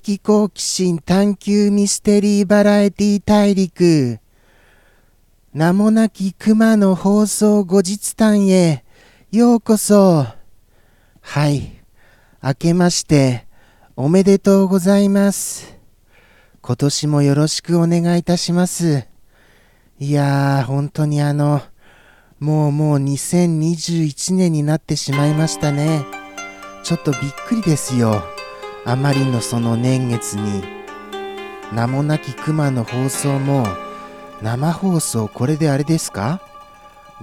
的好奇心探求ミステリーバラエティ大陸。名もなき熊の放送後日談へ。ようこそ。はい。明けましておめでとうございます。今年もよろしくお願いいたします。いやー本当にあのもうもう2021年になってしまいましたね。ちょっとびっくりですよ。あまりのその年月に名もなき熊の放送も生放送これであれですか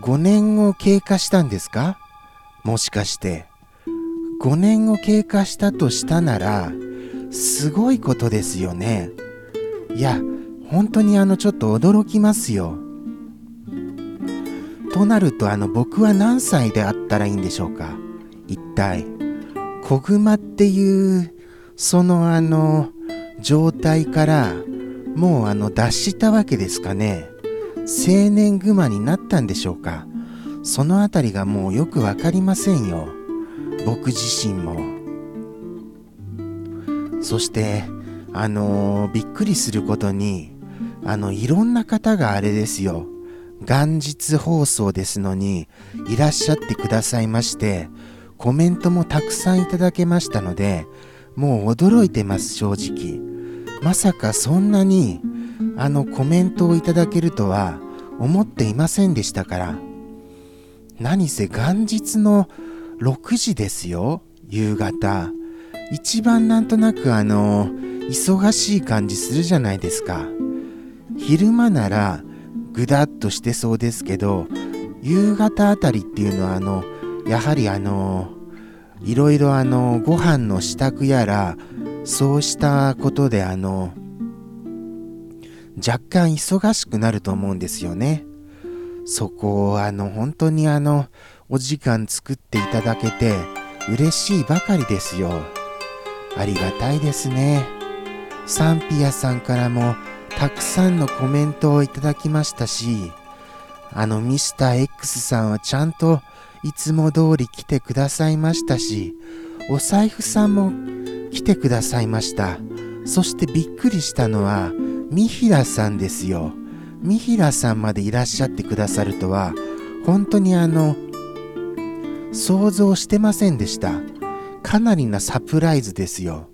?5 年を経過したんですか？もしかして。5年を経過したとしたならすごいことですよね。いや本当にあのちょっと驚きますよ。となるとあの僕は何歳であったらいいんでしょうか？一体。子熊っていうそのあの状態からもうあの脱したわけですかね。青年熊になったんでしょうか。そのあたりがもうよくわかりませんよ。僕自身も。そしてあのー、びっくりすることにあのいろんな方があれですよ。元日放送ですのにいらっしゃってくださいましてコメントもたくさんいただけましたのでもう驚いてます正直。まさかそんなにあのコメントをいただけるとは思っていませんでしたから。何せ元日の6時ですよ夕方。一番なんとなくあの忙しい感じするじゃないですか。昼間ならぐだっとしてそうですけど夕方あたりっていうのはあのやはりあのいろいろあのご飯の支度やらそうしたことであの若干忙しくなると思うんですよね。そこをあの本当にあのお時間作っていただけて嬉しいばかりですよ。ありがたいですね。サンピアさんからもたくさんのコメントをいただきましたしあのミスター X さんはちゃんといつも通り来てくださいましたし、お財布さんも来てくださいました。そしてびっくりしたのは、三平さんですよ。三平さんまでいらっしゃってくださるとは、本当にあの、想像してませんでした。かなりなサプライズですよ。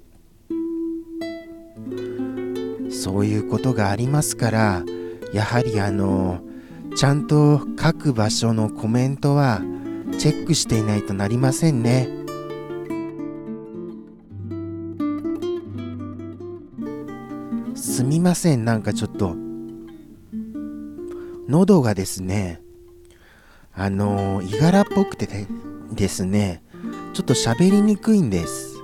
そういうことがありますから、やはりあの、ちゃんと各場所のコメントはチェックしていないとなりませんね。すみません。なんかちょっと。喉がですねあのいがらっぽくてですねちょっと喋りにくいんです。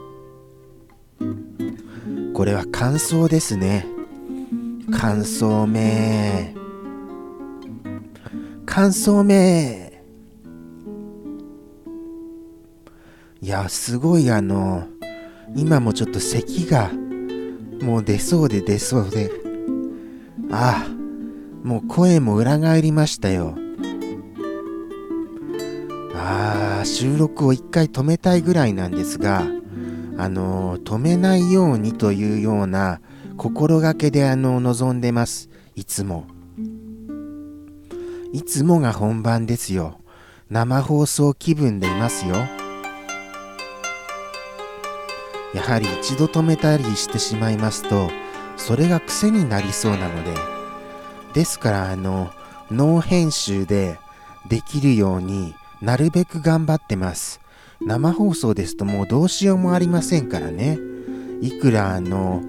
これは乾燥ですね。乾燥め乾燥めいや、すごいあの、今もちょっと咳が、もう出そうで出そうで、ああ、もう声も裏返りましたよ。ああ、収録を一回止めたいぐらいなんですが、あの、止めないようにというような心がけであの、望んでます。いつも。いつもが本番ですよ。生放送気分でいますよ。やはり一度止めたりしてしまいますとそれが癖になりそうなのでですからあのノー編集でできるようになるべく頑張ってます。生放送ですともうどうしようもありませんからね。いくらあの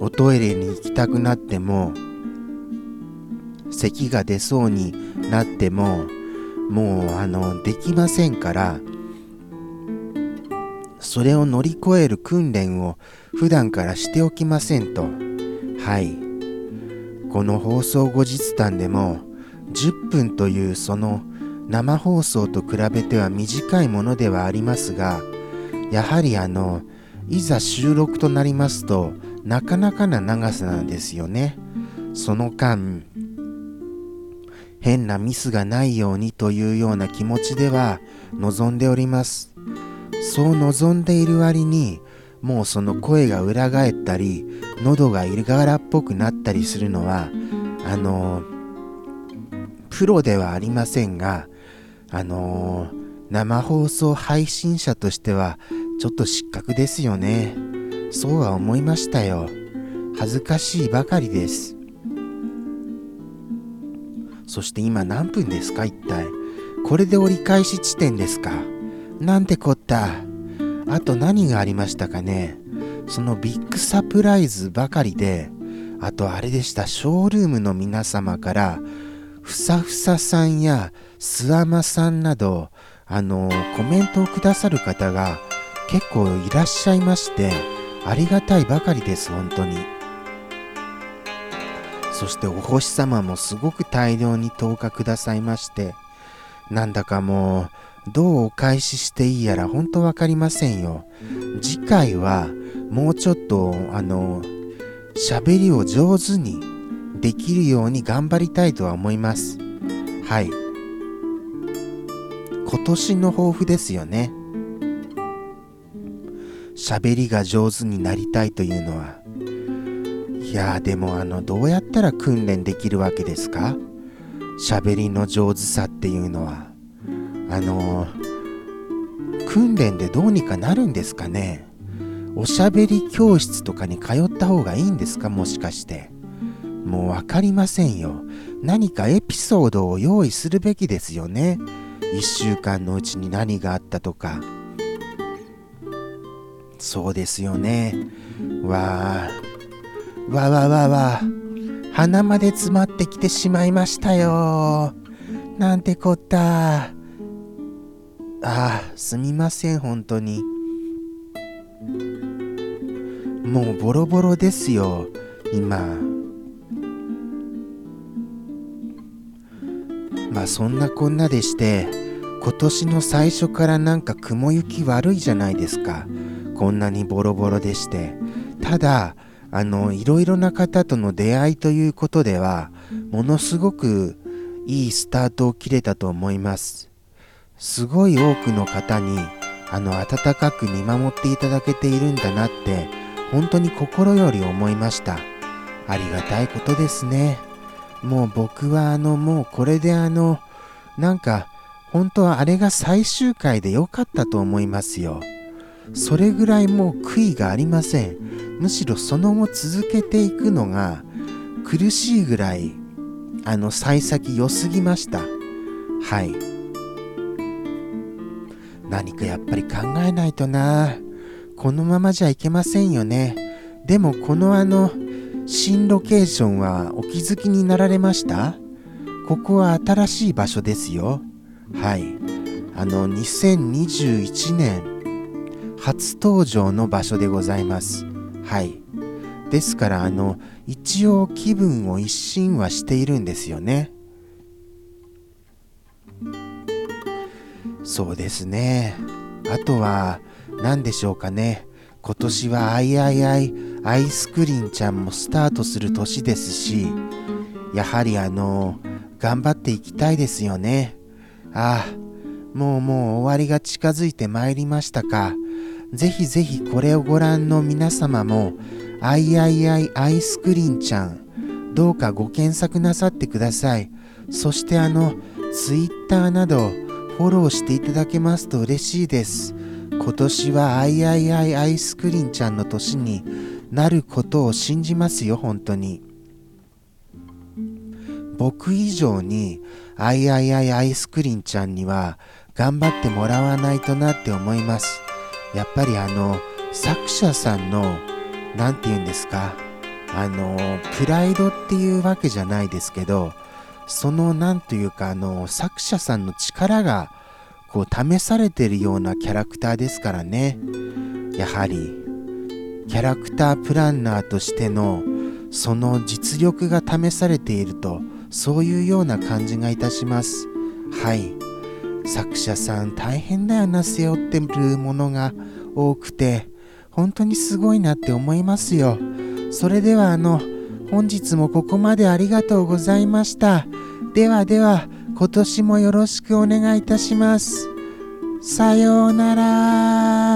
おトイレに行きたくなっても咳が出そうになってももうあのできませんからそれを乗り越える訓練を普段からしておきませんと。はい。この放送後日談でも10分というその生放送と比べては短いものではありますが、やはりあの、いざ収録となりますとなかなかな長さなんですよね。その間、変なミスがないようにというような気持ちでは望んでおります。そう望んでいる割にもうその声が裏返ったり喉がいるがらっぽくなったりするのはあのプロではありませんがあの生放送配信者としてはちょっと失格ですよね。そうは思いましたよ。恥ずかしいばかりです。そして今何分ですか一体。これで折り返し地点ですか。なんてこった。あと何がありましたかね？そのビッグサプライズばかりであとあれでした。ショールームの皆様からふさふささんやすあまさんなどあのコメントをくださる方が結構いらっしゃいましてありがたいばかりです本当に。そしてお星様もすごく大量に投下くださいましてなんだかもうどうお返ししていいやら本当わかりませんよ。次回はもうちょっとあの喋りを上手にできるように頑張りたいとは思います。はい。今年の抱負ですよね。喋りが上手になりたいというのは。いやでもあのどうやったら訓練できるわけですか？喋りの上手さっていうのは。あの訓練でどうにかなるんですかね？おしゃべり教室とかに通った方がいいんですか？もしかして。もう分かりませんよ。何かエピソードを用意するべきですよね？1週間のうちに何があったとか。そうですよね。わあ。わわわわ鼻まで詰まってきてしまいましたよ。なんてこった。ああすみません本当に。もうボロボロですよ今。まあそんなこんなでして今年の最初からなんか雲行き悪いじゃないですか。こんなにボロボロでして。ただあのいろいろな方との出会いということではものすごくいいスタートを切れたと思います。すごい多くの方にあの温かく見守っていただけているんだなって本当に心より思いました。ありがたいことですね。もう僕はあのもうこれであのなんか本当はあれが最終回で良かったと思いますよ。それぐらいもう悔いがありません。むしろその後続けていくのが苦しいぐらいあの幸先良すぎました。はい。何かやっぱり考えないとなこのままじゃいけませんよねでもこのあの新ロケーションはお気づきになられました？ここは新しい場所ですよはいあの2021年初登場の場所でございます。はい。ですから、あの、一応気分を一新はしているんですよね。そうですね。あとは、何でしょうかね。今年はあいあいあいアイスクリンちゃんもスタートする年ですし、やはりあの、頑張っていきたいですよね。ああ、もうもう終わりが近づいてまいりましたか。ぜひぜひこれをご覧の皆様も、あいあいあいアイスクリーンちゃん、どうかご検索なさってください。そしてあの、ツイッターなどフォローしていただけますと嬉しいです。今年はあいあいあいアイスクリーンちゃんの年になることを信じますよ、本当に。僕以上にあいあいあいアイスクリーンちゃんには頑張ってもらわないとなって思います。やっぱりあの作者さんの何て言うんですかあのプライドっていうわけじゃないですけどその何というかあの作者さんの力がこう試されてるようなキャラクターですからね。やはりキャラクタープランナーとしてのその実力が試されているとそういうような感じがいたします。はい。作者さん大変だよな背負ってるものが多くて本当にすごいなって思いますよ。それではあの本日もここまでありがとうございました。ではでは今年もよろしくお願いいたします。さようなら。